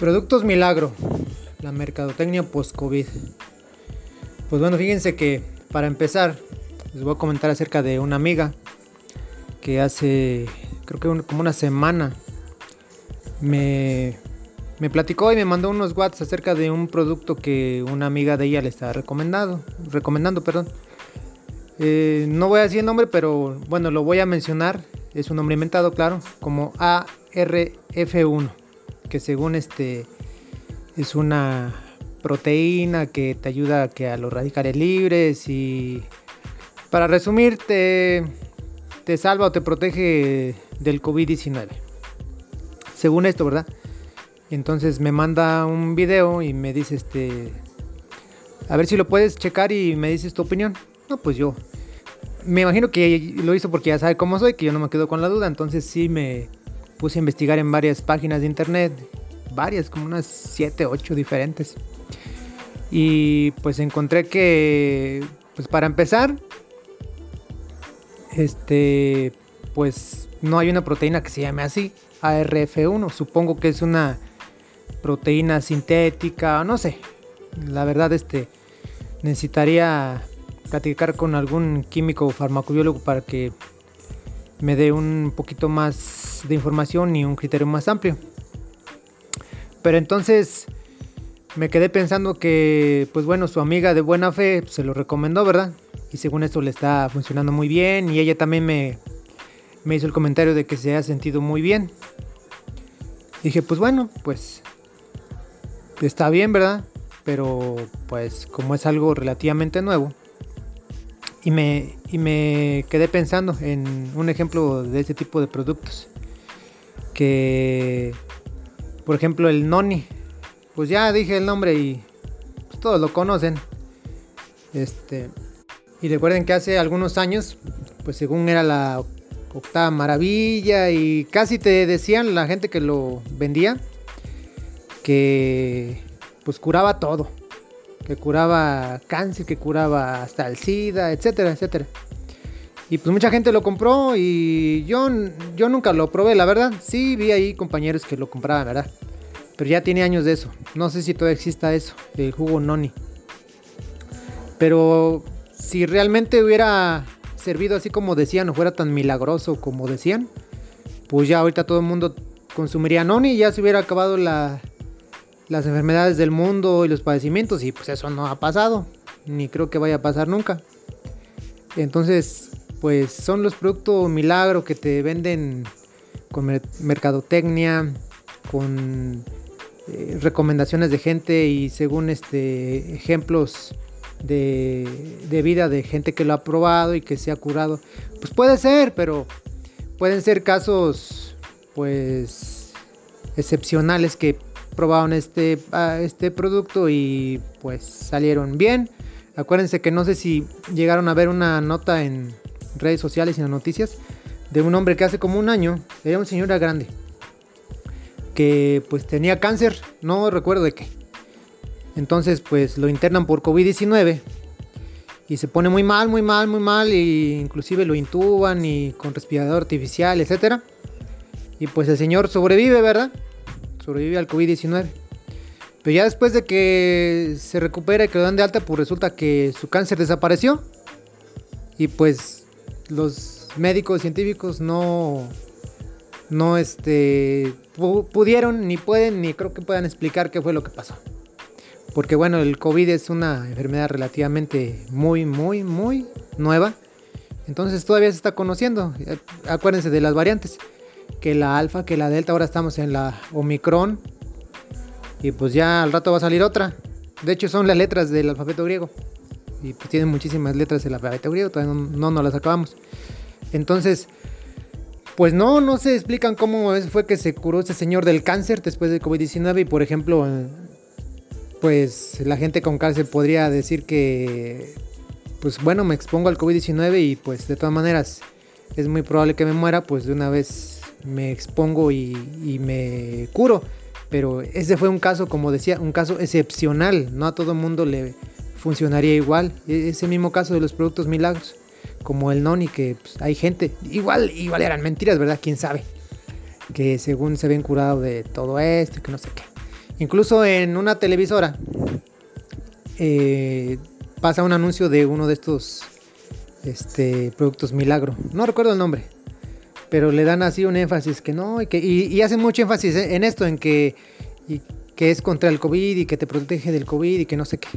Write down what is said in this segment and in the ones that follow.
Productos Milagro, la mercadotecnia post-COVID. Pues bueno, fíjense que para empezar, les voy a comentar acerca de una amiga que hace, creo que como una semana, me, me platicó y me mandó unos WhatsApp acerca de un producto que una amiga de ella le está recomendando, recomendando, perdón. Eh, no voy a decir el nombre, pero bueno, lo voy a mencionar. Es un nombre inventado, claro, como ARF1, que según este es una proteína que te ayuda a, que a los radicales libres y para resumir te, te salva o te protege del COVID-19. Según esto, ¿verdad? Entonces me manda un video y me dice este a ver si lo puedes checar y me dices tu opinión. No, pues yo me imagino que lo hizo porque ya sabe cómo soy, que yo no me quedo con la duda, entonces sí me puse a investigar en varias páginas de internet, varias, como unas 7, 8 diferentes. Y pues encontré que, pues para empezar, este, pues no hay una proteína que se llame así, ARF1, supongo que es una proteína sintética, no sé. La verdad, este, necesitaría platicar con algún químico o farmacobiólogo para que me dé un poquito más de información y un criterio más amplio. Pero entonces me quedé pensando que, pues bueno, su amiga de buena fe se lo recomendó, ¿verdad? Y según esto le está funcionando muy bien y ella también me, me hizo el comentario de que se ha sentido muy bien. Dije, pues bueno, pues está bien, ¿verdad? Pero pues como es algo relativamente nuevo, y me, y me quedé pensando en un ejemplo de este tipo de productos. Que, por ejemplo, el Noni. Pues ya dije el nombre y pues, todos lo conocen. Este, y recuerden que hace algunos años, pues según era la octava maravilla y casi te decían la gente que lo vendía que pues curaba todo que curaba cáncer, que curaba hasta el SIDA, etcétera, etcétera. Y pues mucha gente lo compró y yo, yo nunca lo probé, la verdad. Sí vi ahí compañeros que lo compraban, ¿verdad? Pero ya tiene años de eso. No sé si todavía exista eso, el jugo noni. Pero si realmente hubiera servido así como decían, o fuera tan milagroso como decían, pues ya ahorita todo el mundo consumiría noni y ya se hubiera acabado la, las enfermedades del mundo y los padecimientos y pues eso no ha pasado, ni creo que vaya a pasar nunca. Entonces, pues son los productos milagro que te venden con mercadotecnia, con eh, recomendaciones de gente y según este ejemplos de, de vida de gente que lo ha probado y que se ha curado. Pues puede ser, pero pueden ser casos pues excepcionales que probaron este, este producto y pues salieron bien. Acuérdense que no sé si llegaron a ver una nota en redes sociales y en noticias de un hombre que hace como un año, era un señor grande, que pues tenía cáncer, no recuerdo de qué. Entonces pues lo internan por COVID-19 y se pone muy mal, muy mal, muy mal, e inclusive lo intuban y con respirador artificial, etcétera. Y pues el señor sobrevive, ¿verdad? sobrevive al COVID-19. Pero ya después de que se recupera y que lo dan de alta, pues resulta que su cáncer desapareció. Y pues los médicos científicos no, no este, pudieron, ni pueden, ni creo que puedan explicar qué fue lo que pasó. Porque bueno, el COVID es una enfermedad relativamente muy, muy, muy nueva. Entonces todavía se está conociendo. Acuérdense de las variantes que la alfa, que la delta, ahora estamos en la omicron. Y pues ya al rato va a salir otra. De hecho son las letras del alfabeto griego. Y pues tienen muchísimas letras del alfabeto griego, todavía no, no las acabamos. Entonces, pues no, no se explican cómo fue que se curó ese señor del cáncer después del COVID-19. Y por ejemplo, pues la gente con cáncer podría decir que, pues bueno, me expongo al COVID-19 y pues de todas maneras es muy probable que me muera, pues de una vez me expongo y, me curo. Pero ese fue un caso, como decía, un caso excepcional. No a todo el mundo le funcionaría igual. E, ese mismo caso de los productos milagros, como el noni, que pues, hay gente, igual, igual eran mentiras, ¿verdad? ¿Quién sabe? Que según se ven curado de todo esto y que no sé qué. Incluso en una televisora eh, pasa un anuncio de uno de estos este, productos milagro. No recuerdo el nombre, pero le dan así un énfasis que no, y, que, y, hacen mucho énfasis en esto, en que, que es contra el COVID y que te protege del COVID y que no sé qué.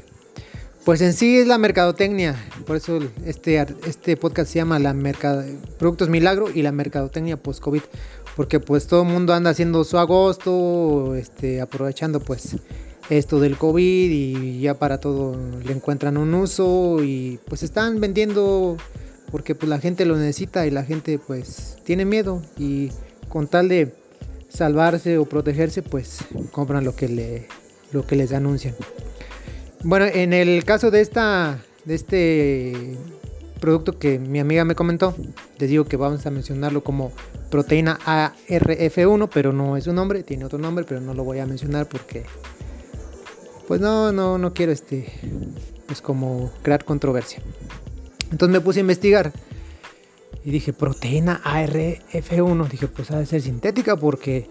Pues en sí es la mercadotecnia, por eso este, este podcast se llama la mercado, Productos Milagro y la mercadotecnia post-COVID, porque pues todo el mundo anda haciendo su agosto, este, aprovechando pues esto del COVID y ya para todo le encuentran un uso y pues están vendiendo porque pues la gente lo necesita y la gente pues tiene miedo y con tal de salvarse o protegerse pues compran lo que le lo que les anuncian. Bueno, en el caso de esta de este producto que mi amiga me comentó, les digo que vamos a mencionarlo como proteína ARF1, pero no es un nombre, tiene otro nombre, pero no lo voy a mencionar porque pues no no no quiero este pues como crear controversia. Entonces me puse a investigar y dije proteína ARF1, dije pues ha de ser sintética porque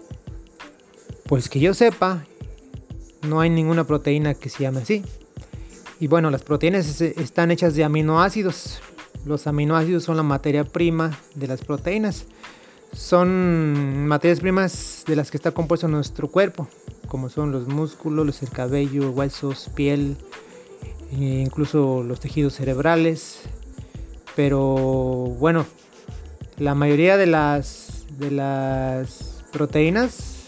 pues que yo sepa no hay ninguna proteína que se llame así. Y bueno, las proteínas están hechas de aminoácidos. Los aminoácidos son la materia prima de las proteínas. Son materias primas de las que está compuesto nuestro cuerpo, como son los músculos, el cabello, huesos, piel, e incluso los tejidos cerebrales. Pero bueno, la mayoría de las, de las proteínas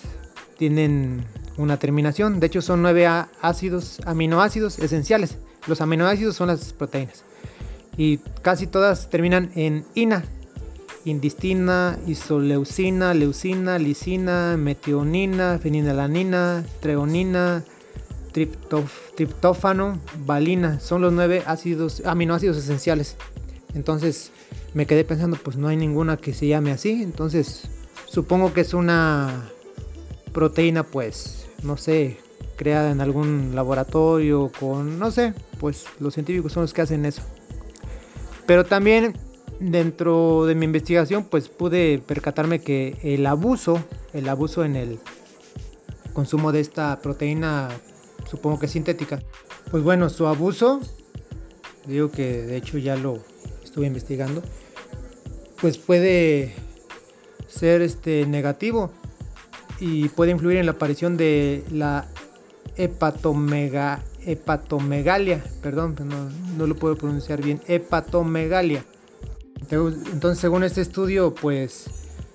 tienen una terminación. De hecho, son nueve ácidos, aminoácidos esenciales. Los aminoácidos son las proteínas. Y casi todas terminan en ina. Indistina, isoleucina, leucina, lisina, metionina, fenilalanina, treonina, triptófano, valina. Son los nueve ácidos, aminoácidos esenciales. Entonces me quedé pensando, pues no hay ninguna que se llame así. Entonces supongo que es una proteína, pues, no sé, creada en algún laboratorio con, no sé, pues los científicos son los que hacen eso. Pero también dentro de mi investigación pues pude percatarme que el abuso, el abuso en el consumo de esta proteína, supongo que sintética, pues bueno, su abuso, digo que de hecho ya lo estuve investigando, pues puede ser este negativo y puede influir en la aparición de la hepatomega, hepatomegalia, perdón, no, lo puedo pronunciar bien, hepatomegalia. Entonces, según este estudio, pues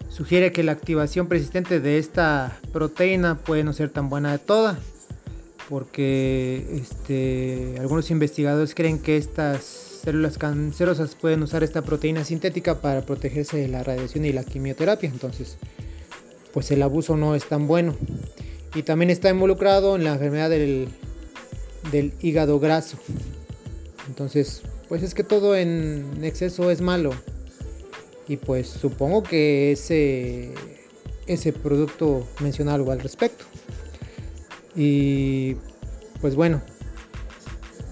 sugiere que la activación persistente de esta proteína puede no ser tan buena de toda, porque este, algunos investigadores creen que estas células cancerosas pueden usar esta proteína sintética para protegerse de la radiación y la quimioterapia. Entonces, pues el abuso no es tan bueno y también está involucrado en la enfermedad del, del hígado graso. Entonces, pues es que todo en exceso es malo. Y pues supongo que ese, ese producto menciona algo al respecto. Y pues bueno,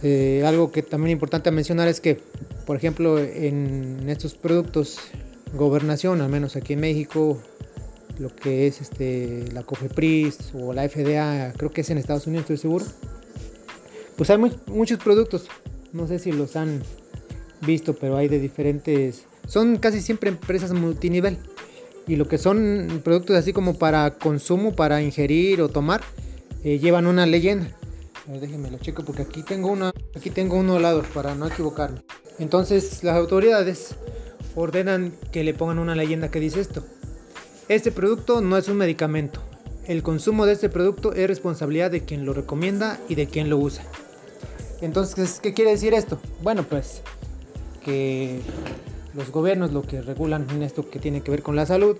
eh, algo que también es importante mencionar es que, por ejemplo, en estos productos, gobernación, al menos aquí en México, lo que es este, la COFEPRIS o la FDA, creo que es en Estados Unidos, estoy seguro. Pues hay muchos productos, no sé si los han visto, pero hay de diferentes, son casi siempre empresas multinivel. Y lo que son productos así como para consumo, para ingerir o tomar, eh, llevan una leyenda. A ver, déjenme lo checo porque aquí tengo una, aquí tengo uno al lado para no equivocarme. Entonces las autoridades ordenan que le pongan una leyenda que dice esto. Este producto no es un medicamento. El consumo de este producto es responsabilidad de quien lo recomienda y de quien lo usa. Entonces, ¿qué quiere decir esto? Bueno, pues que los gobiernos lo que regulan en esto que tiene que ver con la salud,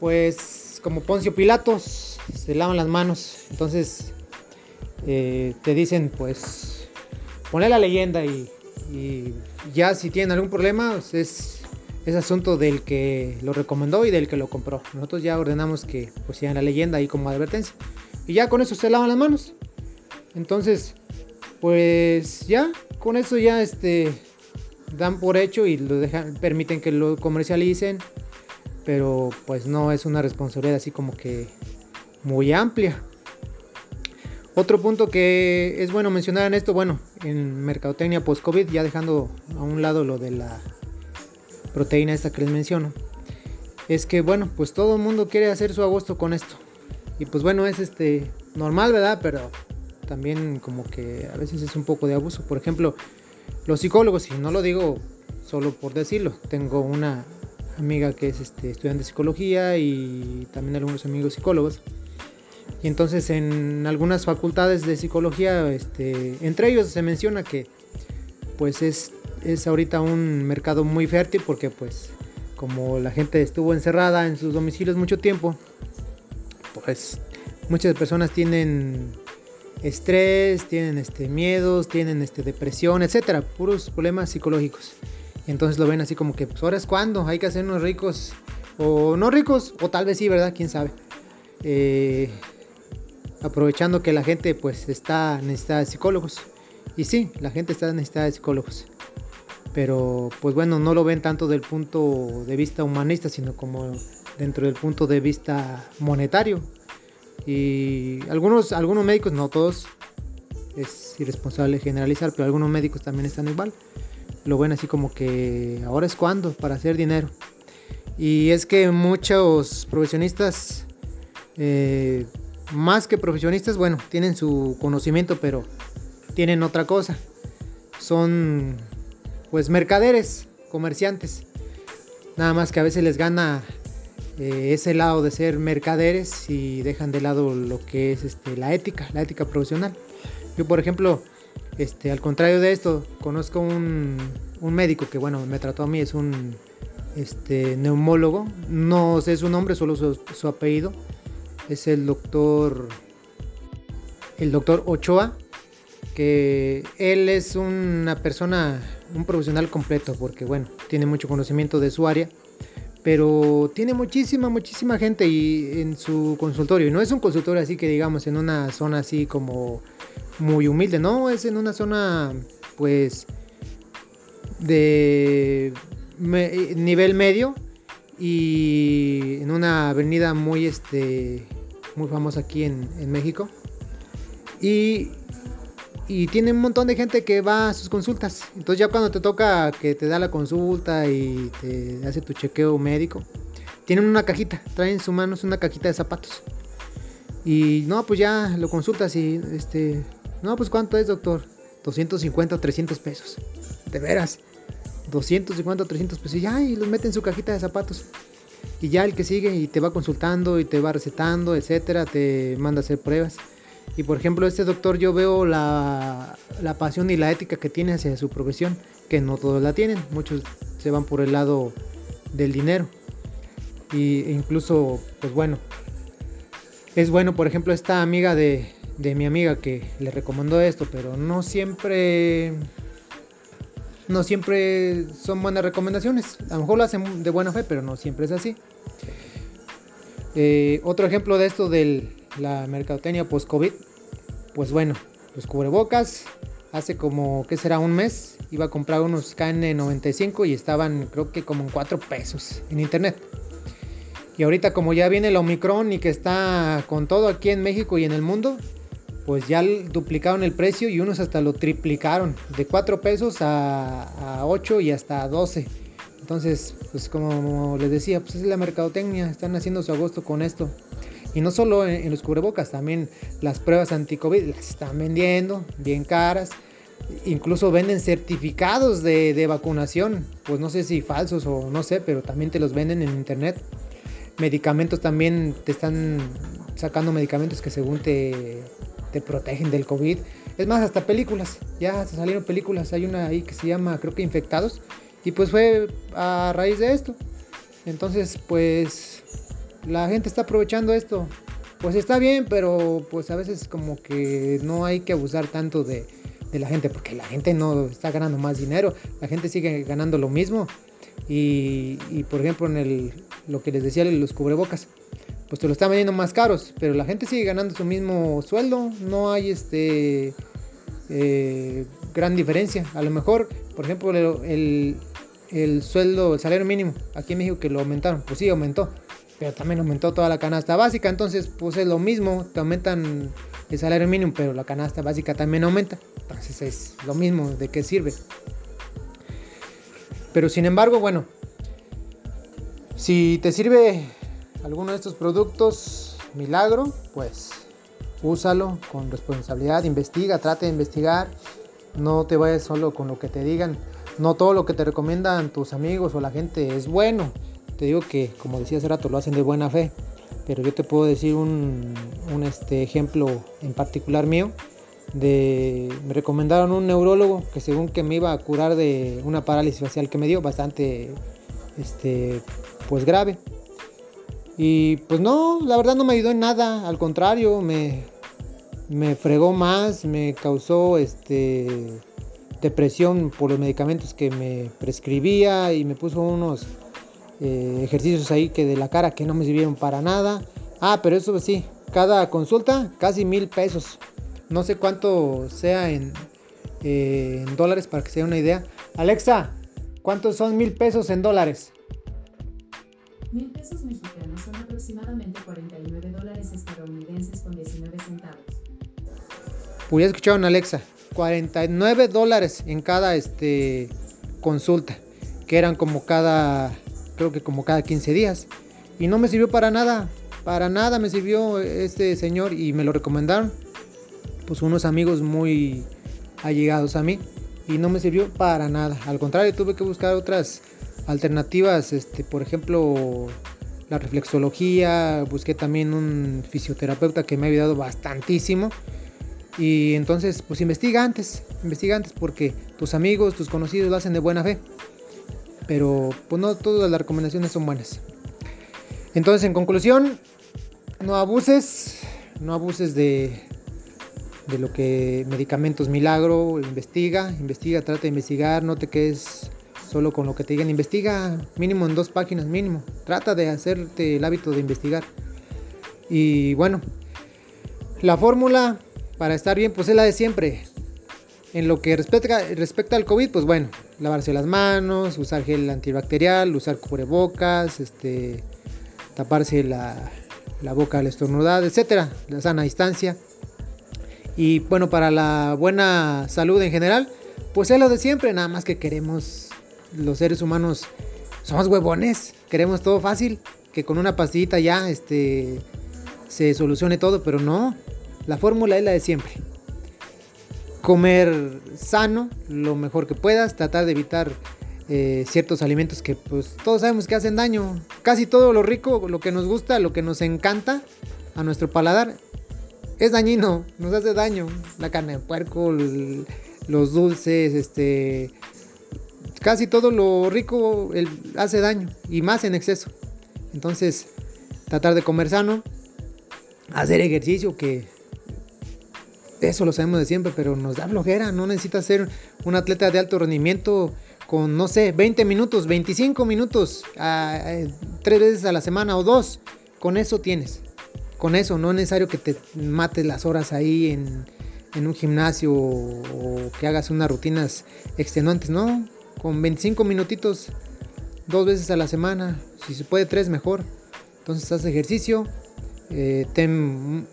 pues como Poncio Pilatos, se lavan las manos. Entonces, eh, te dicen, pues, ponle la leyenda y, ya si tienen algún problema, pues es es asunto del que lo recomendó y del que lo compró. Nosotros ya ordenamos que pues la leyenda ahí como advertencia. Y ya con eso se lavan las manos. Entonces, pues ya, con eso ya este dan por hecho y lo dejan, permiten que lo comercialicen. Pero pues no es una responsabilidad así como que muy amplia. Otro punto que es bueno mencionar en esto, bueno, en mercadotecnia post-COVID, ya dejando a un lado lo de la proteína esta que les menciono, es que bueno, pues todo el mundo quiere hacer su agosto con esto. Y pues bueno, es este normal, ¿verdad? Pero también como que a veces es un poco de abuso. Por ejemplo, los psicólogos, y no lo digo solo por decirlo, tengo una amiga que es este, estudiante de psicología y también algunos amigos psicólogos. Y entonces en algunas facultades de psicología, este, entre ellos se menciona que pues es, es ahorita un mercado muy fértil porque pues como la gente estuvo encerrada en sus domicilios mucho tiempo, pues muchas personas tienen estrés, tienen este, miedos, tienen este, depresión, etcétera, puros problemas psicológicos. Y entonces lo ven así como que, pues ahora es cuando, hay que hacernos ricos, o no ricos, o tal vez sí, ¿verdad? ¿Quién sabe? Eh, aprovechando que la gente pues está necesitada de psicólogos. Y sí, la gente está necesitada de psicólogos. Pero pues bueno, no lo ven tanto del punto de vista humanista, sino como dentro del punto de vista monetario. Y algunos, algunos médicos, no todos, es irresponsable generalizar, pero algunos médicos también están igual. Lo ven así como que ahora es cuando para hacer dinero. Y es que muchos profesionistas, eh, más que profesionistas, bueno, tienen su conocimiento, pero tienen otra cosa. Son pues mercaderes, comerciantes. Nada más que a veces les gana eh, ese lado de ser mercaderes y dejan de lado lo que es este, la ética, la ética profesional. Yo, por ejemplo, este, al contrario de esto, conozco un, médico que, bueno, me trató a mí, es un este, neumólogo, no sé su nombre, solo su, su apellido, es el doctor, el doctor Ochoa, que él es una persona, un profesional completo, porque, bueno, tiene mucho conocimiento de su área pero tiene muchísima, muchísima gente y en su consultorio. Y no es un consultorio así que digamos en una zona así como muy humilde, no, es en una zona pues de nivel medio y en una avenida muy este muy famosa aquí en, en México. Y y tiene un montón de gente que va a sus consultas. Entonces ya cuando te toca que te da la consulta y te hace tu chequeo médico, tienen una cajita, traen en sus manos una cajita de zapatos. Y no, pues ya lo consultas y este, no, pues cuánto es, doctor? 250 o 300 pesos. De veras. 250 o 300 pesos. Y ya, y los mete en su cajita de zapatos. Y ya el que sigue y te va consultando y te va recetando, etcétera, te manda a hacer pruebas. Y por ejemplo, este doctor yo veo la, pasión y la ética que tiene hacia su profesión, que no todos la tienen, muchos se van por el lado del dinero. Y, e incluso, pues bueno, es bueno, por ejemplo, esta amiga de, de mi amiga que le recomendó esto, pero no siempre no siempre son buenas recomendaciones. A lo mejor lo hacen de buena fe, pero no siempre es así. Eh, otro ejemplo de esto del, la mercadotecnia post-COVID, pues bueno, los cubrebocas, hace como, ¿qué será? Un mes, iba a comprar unos KN95 y estaban creo que como en 4 pesos en internet. Y ahorita como ya viene el Omicron y que está con todo aquí en México y en el mundo, pues ya duplicaron el precio y unos hasta lo triplicaron, de 4 pesos a, a 8 y hasta 12. Entonces, pues como les decía, pues es la mercadotecnia, están haciendo su agosto con esto. Y no solo en, los cubrebocas, también las pruebas anti-COVID las están vendiendo bien caras. Incluso venden certificados de, vacunación, pues no sé si falsos o no sé, pero también te los venden en internet. Medicamentos también te están sacando medicamentos que según te, te protegen del COVID. Es más, hasta películas, ya salieron películas. Hay una ahí que se llama, creo que Infectados. Y pues fue a raíz de esto. Entonces, pues la gente está aprovechando esto. Pues está bien, pero pues a veces como que no hay que abusar tanto de, la gente, porque la gente no está ganando más dinero, la gente sigue ganando lo mismo. Y, por ejemplo, en el, lo que les decía, los cubrebocas, pues te lo están vendiendo más caros, pero la gente sigue ganando su mismo sueldo, no hay este eh, gran diferencia. A lo mejor, por ejemplo, el, el sueldo, el salario mínimo aquí en México que lo aumentaron, pues sí aumentó, también aumentó toda la canasta básica, entonces pues es lo mismo, te aumentan el salario mínimo, pero la canasta básica también aumenta, entonces es lo mismo, ¿de qué sirve? Pero sin embargo, bueno, si te sirve alguno de estos productos, milagro, pues úsalo con responsabilidad, investiga, trate de investigar, no te vayas solo con lo que te digan, no todo lo que te recomiendan tus amigos o la gente es bueno. Te digo que, como decía hace rato, lo hacen de buena fe, pero yo te puedo decir un, este, ejemplo en particular mío. De, me recomendaron un neurólogo que según que me iba a curar de una parálisis facial que me dio bastante este pues grave y pues no la verdad no me ayudó en nada al contrario me me fregó más, me causó este depresión por los medicamentos que me prescribía y me puso unos eh, ejercicios ahí que de la cara que no me sirvieron para nada. Ah, pero eso sí, cada consulta casi mil pesos. No sé cuánto sea en, eh, en dólares para que sea una idea. Alexa, ¿cuántos son mil pesos en dólares? Mil pesos mexicanos son aproximadamente 49 dólares estadounidenses con 19 centavos. Pues ya escucharon Alexa, 49 dólares en cada este, consulta, que eran como cada, creo que como cada 15 días. Y no me sirvió para nada, para nada me sirvió este señor y me lo recomendaron, pues unos amigos muy allegados a mí y no me sirvió para nada. Al contrario, tuve que buscar otras alternativas, este, por ejemplo, la reflexología, busqué también un fisioterapeuta que me ha ayudado bastantísimo y entonces, pues investiga antes, investiga antes porque tus amigos, tus conocidos lo hacen de buena fe. Pero pues no todas las recomendaciones son buenas. Entonces, en conclusión, no abuses, no abuses de, de lo que medicamentos milagro, investiga, investiga, trata de investigar, no te quedes solo con lo que te digan, investiga mínimo en dos páginas mínimo, trata de hacerte el hábito de investigar. Y bueno, la fórmula para estar bien, pues es la de siempre. En lo que respecta, al COVID, pues bueno, lavarse las manos, usar gel antibacterial, usar cubrebocas, este, taparse la, la boca al estornudar, etcétera, la sana distancia. Y bueno, para la buena salud en general, pues es lo de siempre, nada más que queremos los seres humanos somos huevones, queremos todo fácil, que con una pastillita ya este se solucione todo, pero no, la fórmula es la de siempre. Comer sano, lo mejor que puedas, tratar de evitar eh, ciertos alimentos que pues todos sabemos que hacen daño. Casi todo lo rico, lo que nos gusta, lo que nos encanta a nuestro paladar, es dañino, nos hace daño. La carne de puerco, los dulces, este, casi todo lo rico hace daño y más en exceso. Entonces, tratar de comer sano, hacer ejercicio que eso lo sabemos de siempre, pero nos da flojera. No necesitas ser un atleta de alto rendimiento con, no sé, 20 minutos, 25 minutos, tres veces a la semana o dos. Con eso tienes. Con eso, no es necesario que te mates las horas ahí en, en un gimnasio o, que hagas unas rutinas extenuantes, no. Con 25 minutitos, dos veces a la semana, si se puede tres, mejor. Entonces haz ejercicio, eh, ten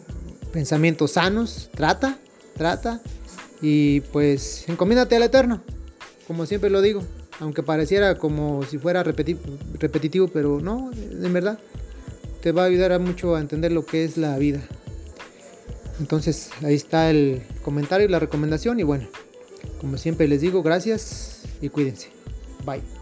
pensamientos sanos, trata, trata y pues encomiéndate al Eterno, como siempre lo digo, aunque pareciera como si fuera repetitivo, pero no, en verdad, te va a ayudar mucho a entender lo que es la vida. Entonces ahí está el comentario y la recomendación y bueno, como siempre les digo, gracias y cuídense. Bye.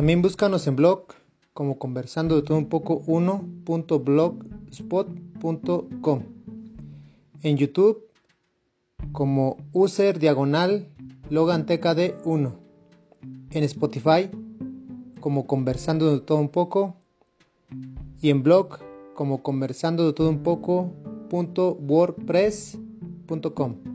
También búscanos en blog como conversando de todo un poco 1.blogspot.com. En YouTube como user diagonal Logan TKD 1. En Spotify como conversando de todo un poco. Y en blog como conversando de todo un poco.wordpress.com.